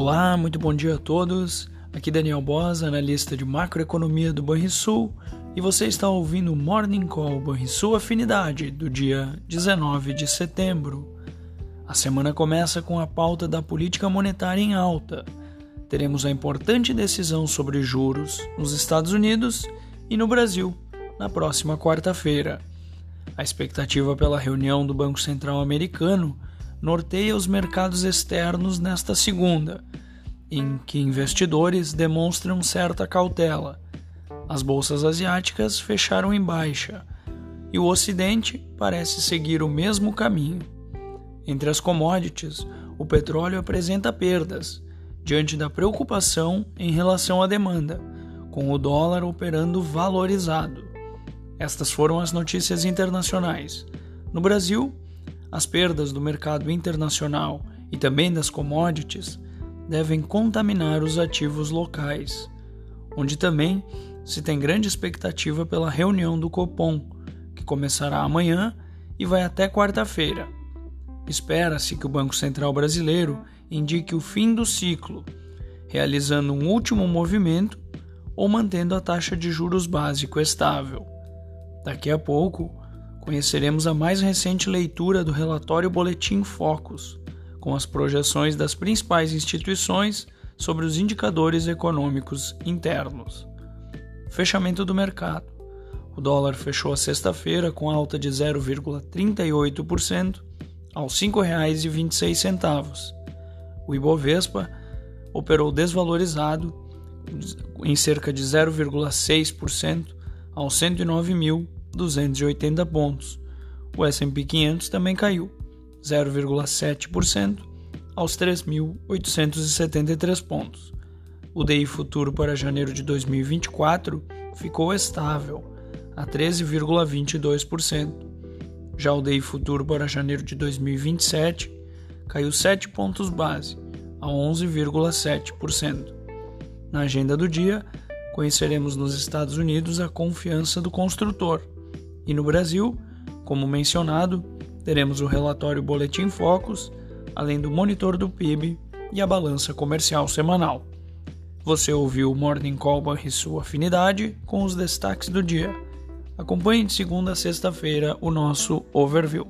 Olá, muito bom dia a todos. Aqui Daniel Bosa, analista de macroeconomia do Banrisul, e você está ouvindo o Morning Call Banrisul Afinidade do dia 19 de setembro. A semana começa com a pauta da política monetária em alta. Teremos a importante decisão sobre juros nos Estados Unidos e no Brasil na próxima quarta-feira. A expectativa pela reunião do Banco Central Americano norteia os mercados externos nesta segunda, em que investidores demonstram certa cautela. As bolsas asiáticas fecharam em baixa e o Ocidente parece seguir o mesmo caminho. Entre as commodities, o petróleo apresenta perdas, diante da preocupação em relação à demanda, com o dólar operando valorizado. Estas foram as notícias internacionais. No Brasil, as perdas do mercado internacional e também das commodities devem contaminar os ativos locais, onde também se tem grande expectativa pela reunião do Copom, que começará amanhã e vai até quarta-feira. Espera-se que o Banco Central Brasileiro indique o fim do ciclo, realizando um último movimento ou mantendo a taxa de juros básico estável. Daqui a pouco, conheceremos a mais recente leitura do relatório Boletim Focus, com as projeções das principais instituições sobre os indicadores econômicos internos. Fechamento do mercado. O dólar fechou a sexta-feira com alta de 0,38% aos R$ 5,26. O Ibovespa operou desvalorizado em cerca de 0,6% aos 109.280 pontos. O S&P 500 também caiu 0,7% aos 3.873 pontos. O DI futuro para janeiro de 2024 ficou estável a 13,22%. Já o DI futuro para janeiro de 2027 caiu 7 pontos base a 11,7%. Na agenda do dia, conheceremos nos Estados Unidos a confiança do construtor e no Brasil, como mencionado, teremos o relatório Boletim Focus, além do monitor do PIB e a balança comercial semanal. Você ouviu o Morning Call e sua afinidade com os destaques do dia. Acompanhe de segunda a sexta-feira o nosso overview.